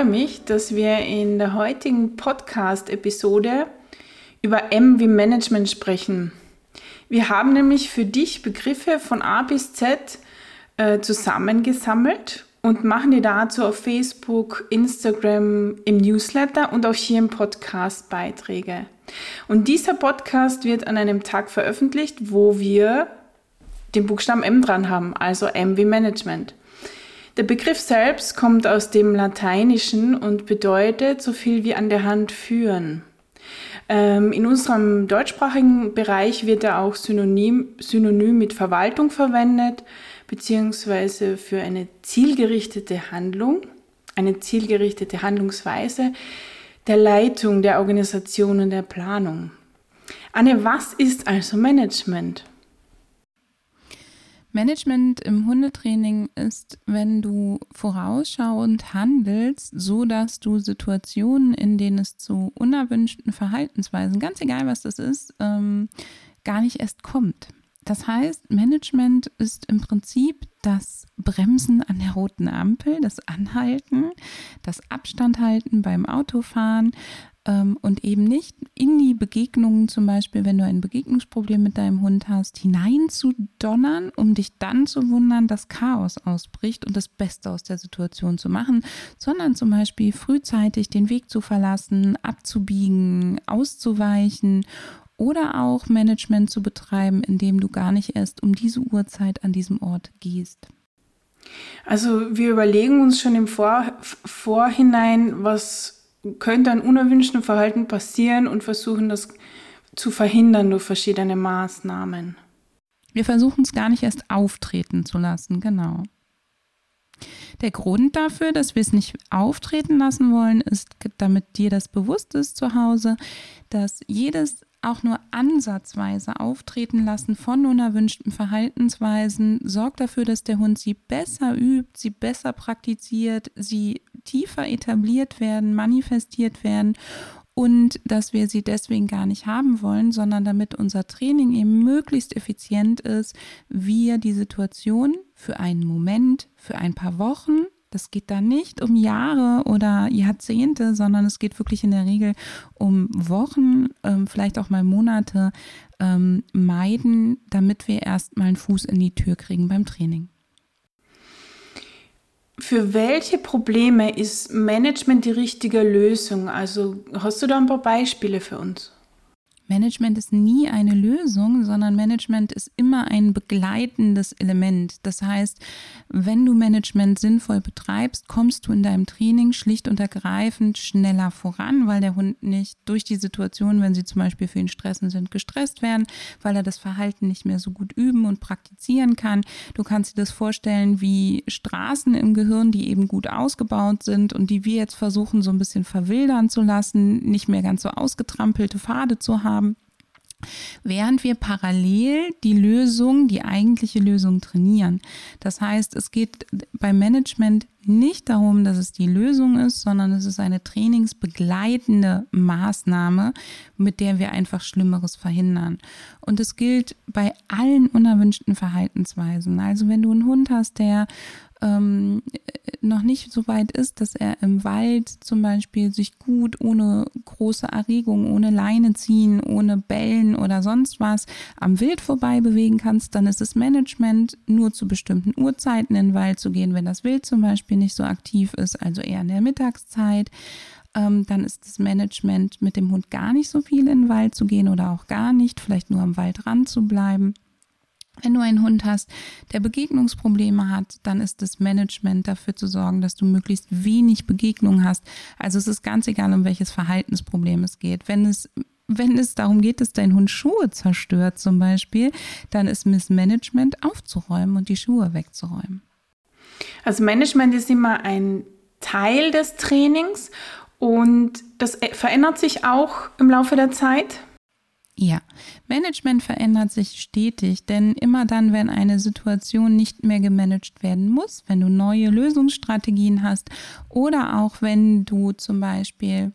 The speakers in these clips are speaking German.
Freue mich, dass wir in der heutigen Podcast-Episode über M wie Management sprechen. Wir haben nämlich für dich Begriffe von A bis Z äh, zusammengesammelt und machen dir dazu auf Facebook, Instagram, im Newsletter und auch hier im Podcast Beiträge. Und dieser Podcast wird an einem Tag veröffentlicht, wo wir den Buchstaben M dran haben, also M wie Management. Der Begriff selbst kommt aus dem Lateinischen und bedeutet so viel wie an der Hand führen. Ähm, in unserem deutschsprachigen Bereich wird er auch synonym, synonym mit Verwaltung verwendet, beziehungsweise für eine zielgerichtete Handlung, eine zielgerichtete Handlungsweise der Leitung der Organisation und der Planung. Anne, was ist also Management? Management im Hundetraining ist, wenn du vorausschauend handelst, so dass du Situationen, in denen es zu unerwünschten Verhaltensweisen, ganz egal was das ist, ähm, gar nicht erst kommt. Das heißt, Management ist im Prinzip das Bremsen an der roten Ampel, das Anhalten, das Abstandhalten beim Autofahren, ähm, und eben nicht in die Begegnungen, zum Beispiel, wenn du ein Begegnungsproblem mit deinem Hund hast, hineinzudonnern, um dich dann zu wundern, dass Chaos ausbricht und das Beste aus der Situation zu machen, sondern zum Beispiel frühzeitig den Weg zu verlassen, abzubiegen, auszuweichen oder auch Management zu betreiben, indem du gar nicht erst um diese Uhrzeit an diesem Ort gehst. Also wir überlegen uns schon im Vor Vorhinein, was könnte an unerwünschten Verhalten passieren und versuchen das zu verhindern durch verschiedene Maßnahmen. Wir versuchen es gar nicht erst auftreten zu lassen, genau. Der Grund dafür, dass wir es nicht auftreten lassen wollen, ist, damit dir das bewusst ist zu Hause, dass jedes auch nur ansatzweise auftreten lassen von unerwünschten Verhaltensweisen sorgt dafür, dass der Hund sie besser übt, sie besser praktiziert, sie tiefer etabliert werden, manifestiert werden und dass wir sie deswegen gar nicht haben wollen, sondern damit unser Training eben möglichst effizient ist, wir die Situation für einen Moment, für ein paar Wochen das geht da nicht um Jahre oder Jahrzehnte, sondern es geht wirklich in der Regel um Wochen, ähm, vielleicht auch mal Monate ähm, meiden, damit wir erstmal einen Fuß in die Tür kriegen beim Training. Für welche Probleme ist Management die richtige Lösung? Also hast du da ein paar Beispiele für uns? Management ist nie eine Lösung, sondern Management ist immer ein begleitendes Element. Das heißt, wenn du Management sinnvoll betreibst, kommst du in deinem Training schlicht und ergreifend schneller voran, weil der Hund nicht durch die Situation, wenn sie zum Beispiel für ihn stressen sind, gestresst werden, weil er das Verhalten nicht mehr so gut üben und praktizieren kann. Du kannst dir das vorstellen wie Straßen im Gehirn, die eben gut ausgebaut sind und die wir jetzt versuchen so ein bisschen verwildern zu lassen, nicht mehr ganz so ausgetrampelte Pfade zu haben während wir parallel die Lösung, die eigentliche Lösung trainieren. Das heißt, es geht beim Management nicht darum, dass es die Lösung ist, sondern es ist eine trainingsbegleitende Maßnahme, mit der wir einfach Schlimmeres verhindern. Und es gilt bei allen unerwünschten Verhaltensweisen. Also wenn du einen Hund hast, der ähm, noch nicht so weit ist, dass er im Wald zum Beispiel sich gut ohne große Erregung, ohne Leine ziehen, ohne Bellen oder sonst was am Wild vorbei bewegen kannst, dann ist das Management nur zu bestimmten Uhrzeiten in den Wald zu gehen, wenn das Wild zum Beispiel nicht so aktiv ist, also eher in der Mittagszeit. Ähm, dann ist das Management mit dem Hund gar nicht so viel in den Wald zu gehen oder auch gar nicht, vielleicht nur am Waldrand zu bleiben. Wenn du einen Hund hast, der Begegnungsprobleme hat, dann ist das Management dafür zu sorgen, dass du möglichst wenig Begegnungen hast. Also es ist ganz egal, um welches Verhaltensproblem es geht. Wenn es wenn es darum geht, dass dein Hund Schuhe zerstört zum Beispiel, dann ist Missmanagement aufzuräumen und die Schuhe wegzuräumen. Also Management ist immer ein Teil des Trainings Und das verändert sich auch im Laufe der Zeit? Ja, Management verändert sich stetig, denn immer dann, wenn eine Situation nicht mehr gemanagt werden muss, wenn du neue Lösungsstrategien hast oder auch wenn du zum Beispiel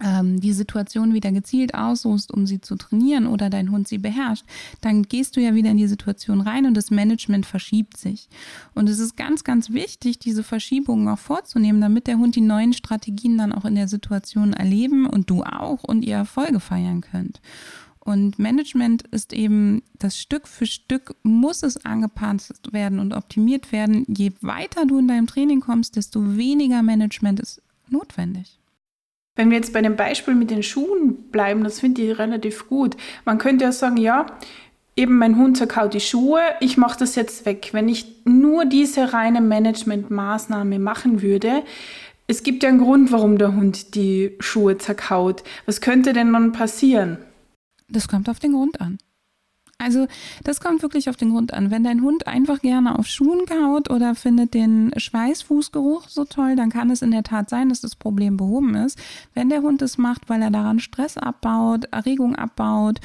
die Situation wieder gezielt aussuchst, um sie zu trainieren oder dein Hund sie beherrscht, dann gehst du ja wieder in die Situation rein und das Management verschiebt sich. Und es ist ganz, ganz wichtig, diese Verschiebungen auch vorzunehmen, damit der Hund die neuen Strategien dann auch in der Situation erleben und du auch und ihr Erfolge feiern könnt. Und Management ist eben das Stück für Stück muss es angepasst werden und optimiert werden. Je weiter du in deinem Training kommst, desto weniger Management ist notwendig. Wenn wir jetzt bei dem Beispiel mit den Schuhen bleiben, das finde ich relativ gut. Man könnte ja sagen, ja, eben mein Hund zerkaut die Schuhe, ich mache das jetzt weg. Wenn ich nur diese reine Managementmaßnahme machen würde, es gibt ja einen Grund, warum der Hund die Schuhe zerkaut. Was könnte denn dann passieren? Das kommt auf den Grund an. Also das kommt wirklich auf den Grund an. Wenn dein Hund einfach gerne auf Schuhen kaut oder findet den Schweißfußgeruch so toll, dann kann es in der Tat sein, dass das Problem behoben ist. Wenn der Hund es macht, weil er daran Stress abbaut, Erregung abbaut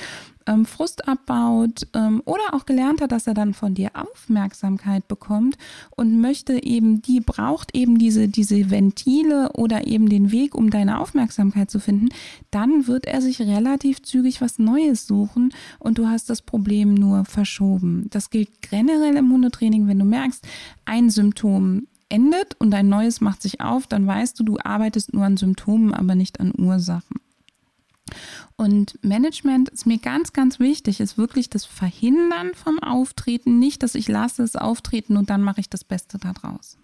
ähm, Frust abbaut ähm, oder auch gelernt hat, dass er dann von dir Aufmerksamkeit bekommt und möchte eben, die braucht eben diese, diese Ventile oder eben den Weg, um deine Aufmerksamkeit zu finden, dann wird er sich relativ zügig was Neues suchen und du hast das Problem nur verschoben. Das gilt generell im Hundetraining, wenn du merkst, ein Symptom endet und ein neues macht sich auf, dann weißt du, du arbeitest nur an Symptomen, aber nicht an Ursachen. Und Management ist mir ganz, ganz wichtig, ist wirklich das Verhindern vom Auftreten, nicht, dass ich lasse es auftreten und dann mache ich das Beste daraus.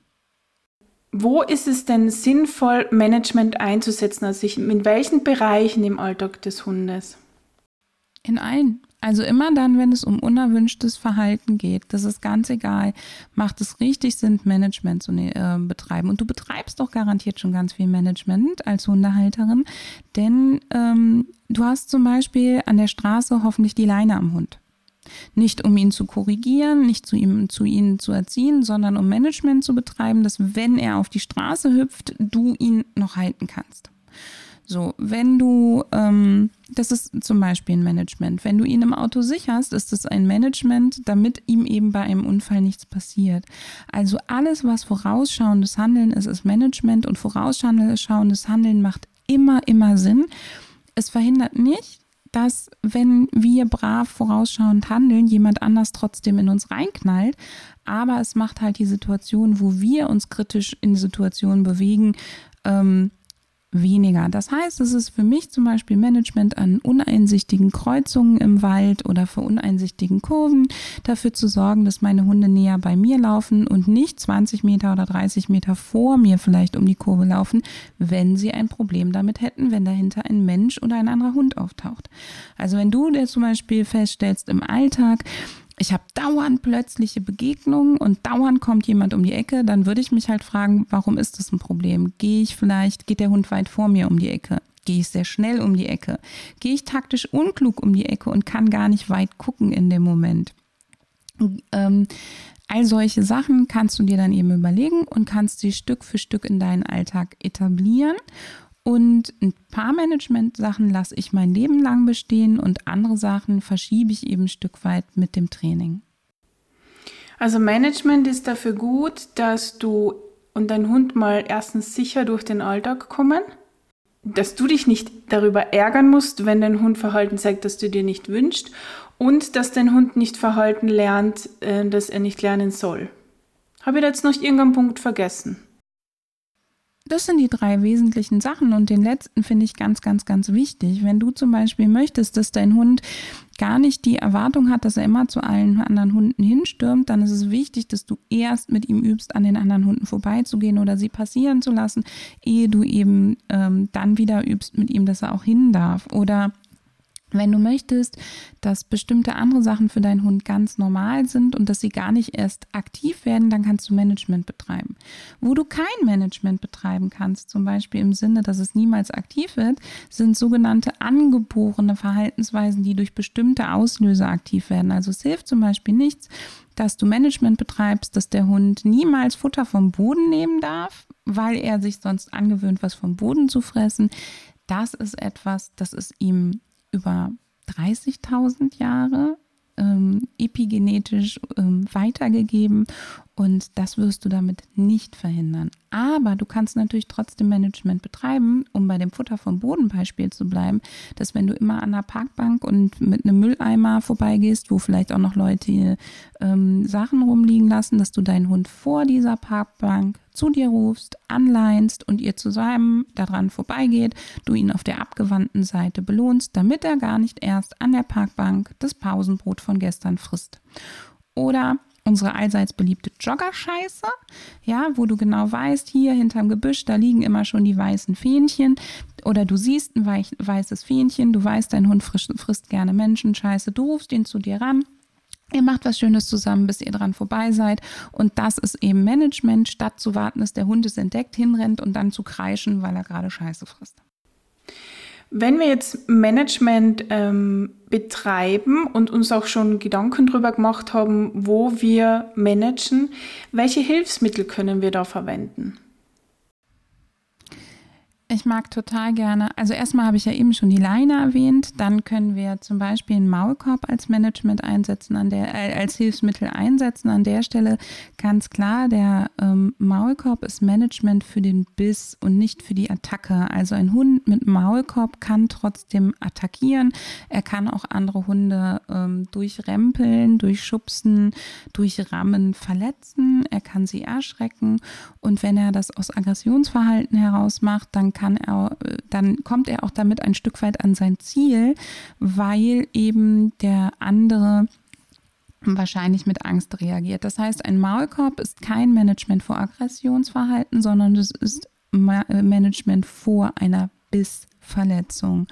Wo ist es denn sinnvoll, Management einzusetzen? Also in welchen Bereichen im Alltag des Hundes? In allen. Also immer dann, wenn es um unerwünschtes Verhalten geht, das ist ganz egal, macht es richtig Sinn, Management zu äh, betreiben. Und du betreibst doch garantiert schon ganz viel Management als Hundehalterin, denn ähm, du hast zum Beispiel an der Straße hoffentlich die Leine am Hund. Nicht um ihn zu korrigieren, nicht zu ihm zu ihnen zu erziehen, sondern um Management zu betreiben, dass wenn er auf die Straße hüpft, du ihn noch halten kannst. So, wenn du, ähm, das ist zum Beispiel ein Management, wenn du ihn im Auto sicherst, ist es ein Management, damit ihm eben bei einem Unfall nichts passiert. Also alles, was vorausschauendes Handeln ist, ist Management und vorausschauendes Handeln macht immer, immer Sinn. Es verhindert nicht, dass wenn wir brav vorausschauend handeln, jemand anders trotzdem in uns reinknallt. Aber es macht halt die Situation, wo wir uns kritisch in Situationen bewegen, ähm, weniger. Das heißt, es ist für mich zum Beispiel Management an uneinsichtigen Kreuzungen im Wald oder für uneinsichtigen Kurven, dafür zu sorgen, dass meine Hunde näher bei mir laufen und nicht 20 Meter oder 30 Meter vor mir vielleicht um die Kurve laufen, wenn sie ein Problem damit hätten, wenn dahinter ein Mensch oder ein anderer Hund auftaucht. Also wenn du dir zum Beispiel feststellst im Alltag, ich habe dauernd plötzliche Begegnungen und dauernd kommt jemand um die Ecke, dann würde ich mich halt fragen, warum ist das ein Problem? Gehe ich vielleicht, geht der Hund weit vor mir um die Ecke? Gehe ich sehr schnell um die Ecke? Gehe ich taktisch unklug um die Ecke und kann gar nicht weit gucken in dem Moment? Ähm, all solche Sachen kannst du dir dann eben überlegen und kannst sie Stück für Stück in deinen Alltag etablieren und ein paar Management-Sachen lasse ich mein Leben lang bestehen und andere Sachen verschiebe ich eben ein Stück weit mit dem Training. Also Management ist dafür gut, dass du und dein Hund mal erstens sicher durch den Alltag kommen, dass du dich nicht darüber ärgern musst, wenn dein Hund Verhalten zeigt, das du dir nicht wünschst und dass dein Hund nicht Verhalten lernt, äh, das er nicht lernen soll. Habe ich da jetzt noch irgendeinen Punkt vergessen? Das sind die drei wesentlichen Sachen und den letzten finde ich ganz, ganz, ganz wichtig. Wenn du zum Beispiel möchtest, dass dein Hund gar nicht die Erwartung hat, dass er immer zu allen anderen Hunden hinstürmt, dann ist es wichtig, dass du erst mit ihm übst, an den anderen Hunden vorbeizugehen oder sie passieren zu lassen, ehe du eben ähm, dann wieder übst mit ihm, dass er auch hin darf. Oder Wenn du möchtest, dass bestimmte andere Sachen für deinen Hund ganz normal sind und dass sie gar nicht erst aktiv werden, dann kannst du Management betreiben. Wo du kein Management betreiben kannst, zum Beispiel im Sinne, dass es niemals aktiv wird, sind sogenannte angeborene Verhaltensweisen, die durch bestimmte Auslöser aktiv werden. Also es hilft zum Beispiel nichts, dass du Management betreibst, dass der Hund niemals Futter vom Boden nehmen darf, weil er sich sonst angewöhnt, was vom Boden zu fressen. Das ist etwas, das ist ihm über 30.000 Jahre ähm, epigenetisch ähm, weitergegeben und das wirst du damit nicht verhindern. Aber du kannst natürlich trotzdem Management betreiben, um bei dem Futter vom Bodenbeispiel zu bleiben, dass wenn du immer an der Parkbank und mit einem Mülleimer vorbeigehst, wo vielleicht auch noch Leute ähm, Sachen rumliegen lassen, dass du deinen Hund vor dieser Parkbank zu dir rufst, anleinst und ihr zusammen daran vorbeigeht, du ihn auf der abgewandten Seite belohnst, damit er gar nicht erst an der Parkbank das Pausenbrot von gestern frisst. Oder unsere allseits beliebte Joggerscheiße, ja, wo du genau weißt, hier hinterm Gebüsch, da liegen immer schon die weißen Fähnchen. Oder du siehst ein weißes Fähnchen, du weißt, dein Hund frisst, frisst gerne Menschenscheiße, du rufst ihn zu dir ran. Ihr macht was Schönes zusammen, bis ihr dran vorbei seid. Und das ist eben Management, statt zu warten, dass der Hund es entdeckt, hinrennt und dann zu kreischen, weil er gerade Scheiße frisst. Wenn wir jetzt Management ähm, betreiben und uns auch schon Gedanken darüber gemacht haben, wo wir managen, welche Hilfsmittel können wir da verwenden? Ich mag total gerne, also erstmal habe ich ja eben schon die Leine erwähnt, dann können wir zum Beispiel einen Maulkorb als Management einsetzen, an der, äh, als Hilfsmittel einsetzen. An der Stelle ganz klar, der ähm, Maulkorb ist Management für den Biss und nicht für die Attacke. Also ein Hund mit Maulkorb kann trotzdem attackieren. Er kann auch andere Hunde ähm, durchrempeln, durchschubsen, durchrammen, verletzen. Er kann sie erschrecken. Und wenn er das aus Aggressionsverhalten heraus macht, dann kann er, dann kommt er auch damit ein Stück weit an sein Ziel, weil eben der andere wahrscheinlich mit Angst reagiert. Das heißt, ein Maulkorb ist kein Management vor Aggressionsverhalten, sondern es ist Management vor einer Bissverletzung.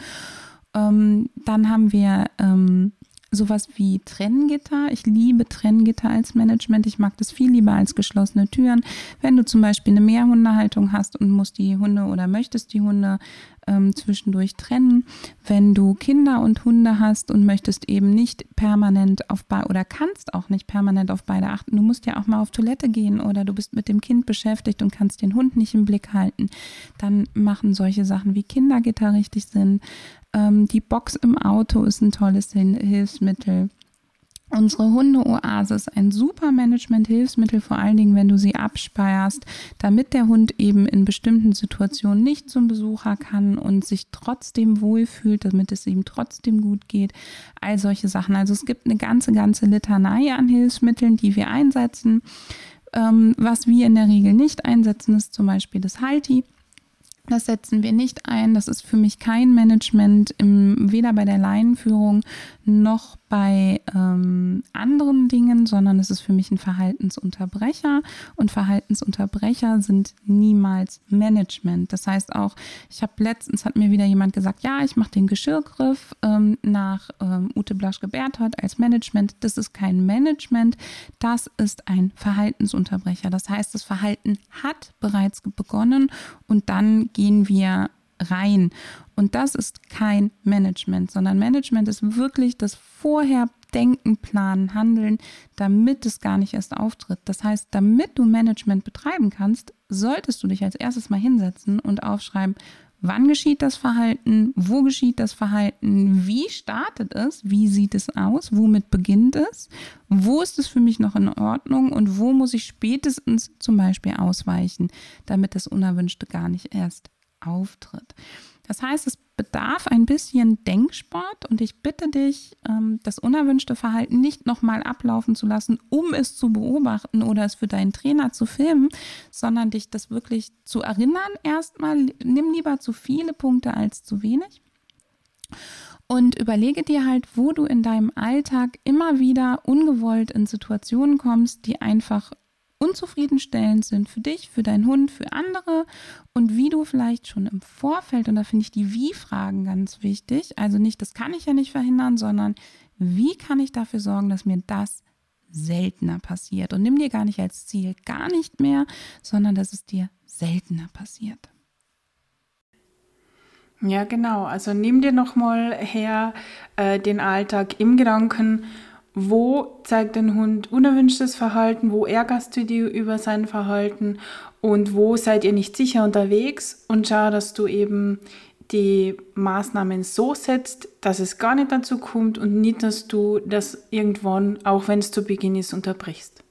Ähm, dann haben wir ähm, sowas wie Trenngitter. Ich liebe Trenngitter als Management. Ich mag das viel lieber als geschlossene Türen. Wenn du zum Beispiel eine Mehrhundehaltung hast und musst die Hunde oder möchtest die Hunde ähm, zwischendurch trennen. Wenn du Kinder und Hunde hast und möchtest eben nicht permanent auf beide oder kannst auch nicht permanent auf beide achten, du musst ja auch mal auf Toilette gehen oder du bist mit dem Kind beschäftigt und kannst den Hund nicht im Blick halten, dann machen solche Sachen wie Kindergitter richtig Sinn. Ähm, die Box im Auto ist ein tolles Hilfsmittel. Unsere Hundeoase ist ein super Management-Hilfsmittel, vor allen Dingen, wenn du sie abspeierst, damit der Hund eben in bestimmten Situationen nicht zum Besucher kann und sich trotzdem wohlfühlt, damit es ihm trotzdem gut geht. All solche Sachen. Also es gibt eine ganze, ganze Litanei an Hilfsmitteln, die wir einsetzen. Ähm, was wir in der Regel nicht einsetzen, ist zum Beispiel das Halti. Das setzen wir nicht ein. Das ist für mich kein Management, im, weder bei der Leinenführung noch bei ähm, anderen Dingen, sondern es ist für mich ein Verhaltensunterbrecher und Verhaltensunterbrecher sind niemals Management. Das heißt auch, ich habe letztens hat mir wieder jemand gesagt, ja, ich mache den Geschirrgriff ähm, nach ähm, Ute Blaschke-Berthold als Management. Das ist kein Management, das ist ein Verhaltensunterbrecher. Das heißt, das Verhalten hat bereits begonnen und dann gehen wir rein. Und das ist kein Management, sondern Management ist wirklich das Vorher Denken, Planen, Handeln, damit es gar nicht erst auftritt. Das heißt, damit du Management betreiben kannst, solltest du dich als erstes mal hinsetzen und aufschreiben, wann geschieht das Verhalten, wo geschieht das Verhalten, wie startet es, wie sieht es aus, womit beginnt es, wo ist es für mich noch in Ordnung und wo muss ich spätestens zum Beispiel ausweichen, damit das Unerwünschte gar nicht erst auftritt. Das heißt, es bedarf ein bisschen Denksport und ich bitte dich, ähm, das unerwünschte Verhalten nicht nochmal ablaufen zu lassen, um es zu beobachten oder es für deinen Trainer zu filmen, sondern dich das wirklich zu erinnern erstmal. Nimm lieber zu viele Punkte als zu wenig. Und überlege dir halt, wo du in deinem Alltag immer wieder ungewollt in Situationen kommst, die einfach unzufriedenstellend sind für dich, für deinen Hund, für andere und wie du vielleicht schon im Vorfeld, und da finde ich die Wie-Fragen ganz wichtig, also nicht, das kann ich ja nicht verhindern, sondern wie kann ich dafür sorgen, dass mir das seltener passiert. Und nimm dir gar nicht als Ziel gar nicht mehr, sondern dass es dir seltener passiert. Ja, genau. Also nimm dir nochmal her äh, den Alltag im Gedanken, wo zeigt dein Hund unerwünschtes Verhalten, wo ärgerst du dich über sein Verhalten? Und wo seid ihr nicht sicher unterwegs? Und schau, dass du eben die Maßnahmen so setzt, dass es gar nicht dazu kommt und nicht, dass du das irgendwann, auch wenn es zu Beginn ist, unterbrichst.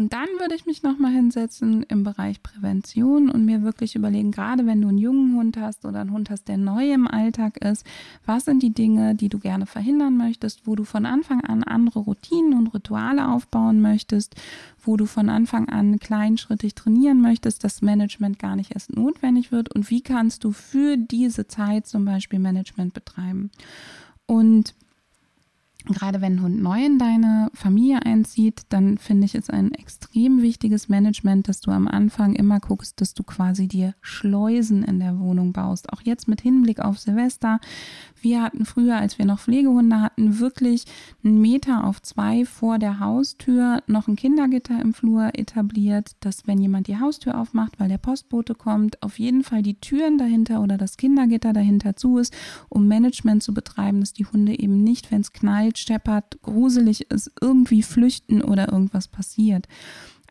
Und dann würde ich mich nochmal hinsetzen im Bereich Prävention und mir wirklich überlegen, gerade wenn du einen jungen Hund hast oder einen Hund hast, der neu im Alltag ist, was sind die Dinge, die du gerne verhindern möchtest, wo du von Anfang an andere Routinen und Rituale aufbauen möchtest, wo du von Anfang an kleinschrittig trainieren möchtest, dass Management gar nicht erst notwendig wird und wie kannst du für diese Zeit zum Beispiel Management betreiben. Und gerade wenn ein Hund neu in deine Familie einzieht, dann finde ich es ein extrem wichtiges Management, dass du am Anfang immer guckst, dass du quasi dir Schleusen in der Wohnung baust. Auch jetzt mit Hinblick auf Silvester. Wir hatten früher, als wir noch Pflegehunde hatten, wirklich einen Meter auf zwei vor der Haustür noch ein Kindergitter im Flur etabliert, dass wenn jemand die Haustür aufmacht, weil der Postbote kommt, auf jeden Fall die Türen dahinter oder das Kindergitter dahinter zu ist, um Management zu betreiben, dass die Hunde eben nicht, wenn es knallt, scheppert, gruselig ist, irgendwie flüchten oder irgendwas passiert.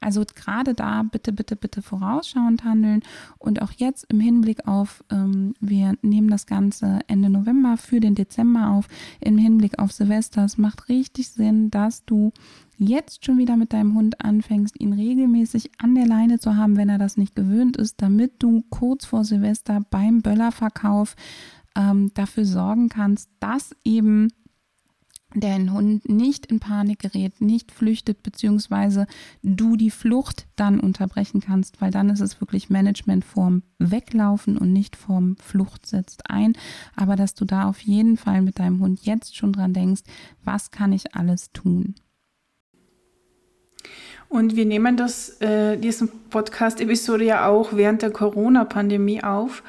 Also gerade da bitte, bitte, bitte vorausschauend handeln und auch jetzt im Hinblick auf, ähm, wir nehmen das Ganze Ende November für den Dezember auf, im Hinblick auf Silvester. Es macht richtig Sinn, dass du jetzt schon wieder mit deinem Hund anfängst, ihn regelmäßig an der Leine zu haben, wenn er das nicht gewöhnt ist, damit du kurz vor Silvester beim Böllerverkauf ähm, dafür sorgen kannst, dass eben dein Hund nicht in Panik gerät, nicht flüchtet, beziehungsweise du die Flucht dann unterbrechen kannst, weil dann ist es wirklich Management vorm Weglaufen und nicht vorm Flucht setzt ein. Aber dass du da auf jeden Fall mit deinem Hund jetzt schon dran denkst, was kann ich alles tun? Und wir nehmen das, äh, diesen Podcast-Episode ja auch während der Corona-Pandemie auf.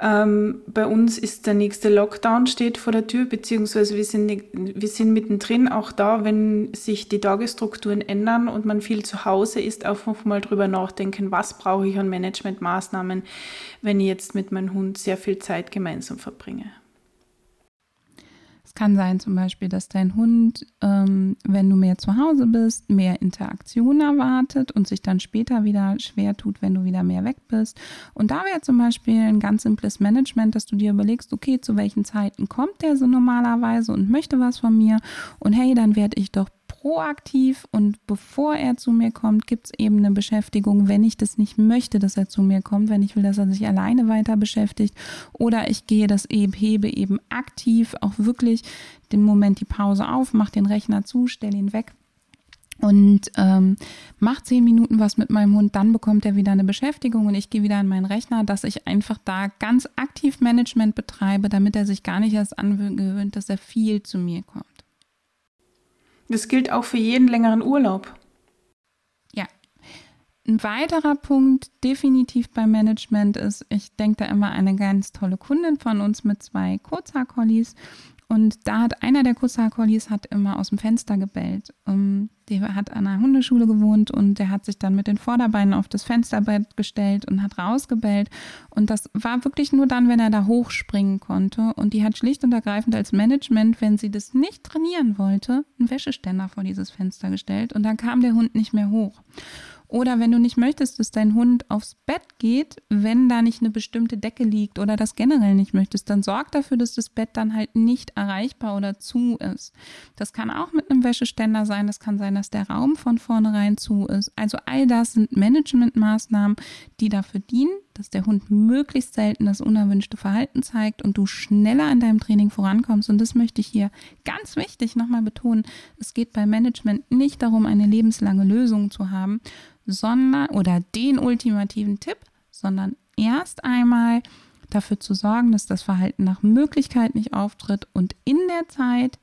Ähm, bei uns ist der nächste Lockdown steht vor der Tür, beziehungsweise wir sind, wir sind mittendrin. Auch da, wenn sich die Tagesstrukturen ändern und man viel zu Hause ist, auch mal drüber nachdenken, was brauche ich an Managementmaßnahmen, wenn ich jetzt mit meinem Hund sehr viel Zeit gemeinsam verbringe kann sein zum Beispiel, dass dein Hund, ähm, wenn du mehr zu Hause bist, mehr Interaktion erwartet und sich dann später wieder schwer tut, wenn du wieder mehr weg bist. Und da wäre zum Beispiel ein ganz simples Management, dass du dir überlegst, okay, zu welchen Zeiten kommt der so normalerweise und möchte was von mir. Und hey, dann werde ich doch proaktiv und bevor er zu mir kommt, gibt es eben eine Beschäftigung, wenn ich das nicht möchte, dass er zu mir kommt, wenn ich will, dass er sich alleine weiter beschäftigt oder ich gehe das eben, hebe eben aktiv auch wirklich den Moment die Pause auf, mache den Rechner zu, stelle ihn weg und ähm, mache zehn Minuten was mit meinem Hund, dann bekommt er wieder eine Beschäftigung und ich gehe wieder an meinen Rechner, dass ich einfach da ganz aktiv Management betreibe, damit er sich gar nicht erst angewöhnt, dass er viel zu mir kommt. Das gilt auch für jeden längeren Urlaub. Ja. Ein weiterer Punkt definitiv beim Management ist, ich denke da immer eine ganz tolle Kundin von uns mit zwei Kurzhaar-Collies und da hat einer der Kusshaar-Collies hat immer aus dem Fenster gebellt. Um, ähm, der hat an einer Hundeschule gewohnt und der hat sich dann mit den Vorderbeinen auf das Fensterbett gestellt und hat rausgebellt. Und das war wirklich nur dann, wenn er da hochspringen konnte. Und die hat schlicht und ergreifend als Management, wenn sie das nicht trainieren wollte, einen Wäscheständer vor dieses Fenster gestellt und dann kam der Hund nicht mehr hoch. Oder wenn du nicht möchtest, dass dein Hund aufs Bett geht, wenn da nicht eine bestimmte Decke liegt oder das generell nicht möchtest, dann sorg dafür, dass das Bett dann halt nicht erreichbar oder zu ist. Das kann auch mit einem Wäscheständer sein. Das kann sein, dass der Raum von vornherein zu ist. Also all das sind Managementmaßnahmen, die dafür dienen, dass der Hund möglichst selten das unerwünschte Verhalten zeigt und du schneller in deinem Training vorankommst. Und das möchte ich hier ganz wichtig nochmal betonen. Es geht bei Management nicht darum, eine lebenslange Lösung zu haben, sondern oder den ultimativen Tipp, sondern erst einmal dafür zu sorgen, dass das Verhalten nach Möglichkeit nicht auftritt und in der Zeit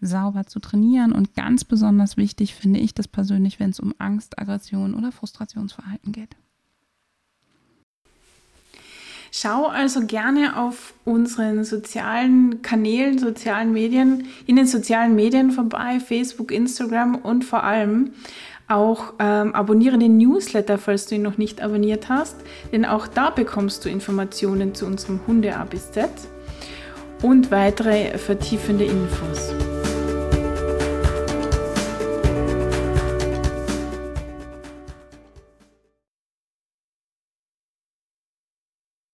sauber zu trainieren. Und ganz besonders wichtig finde ich das persönlich, wenn es um Angst, Aggression oder Frustrationsverhalten geht. Schau also gerne auf unseren sozialen Kanälen, sozialen Medien, in den sozialen Medien vorbei, Facebook, Instagram und vor allem auch ähm, abonniere den Newsletter, falls du ihn noch nicht abonniert hast, denn auch da bekommst du Informationen zu unserem Hunde A bis Z und weitere vertiefende Infos.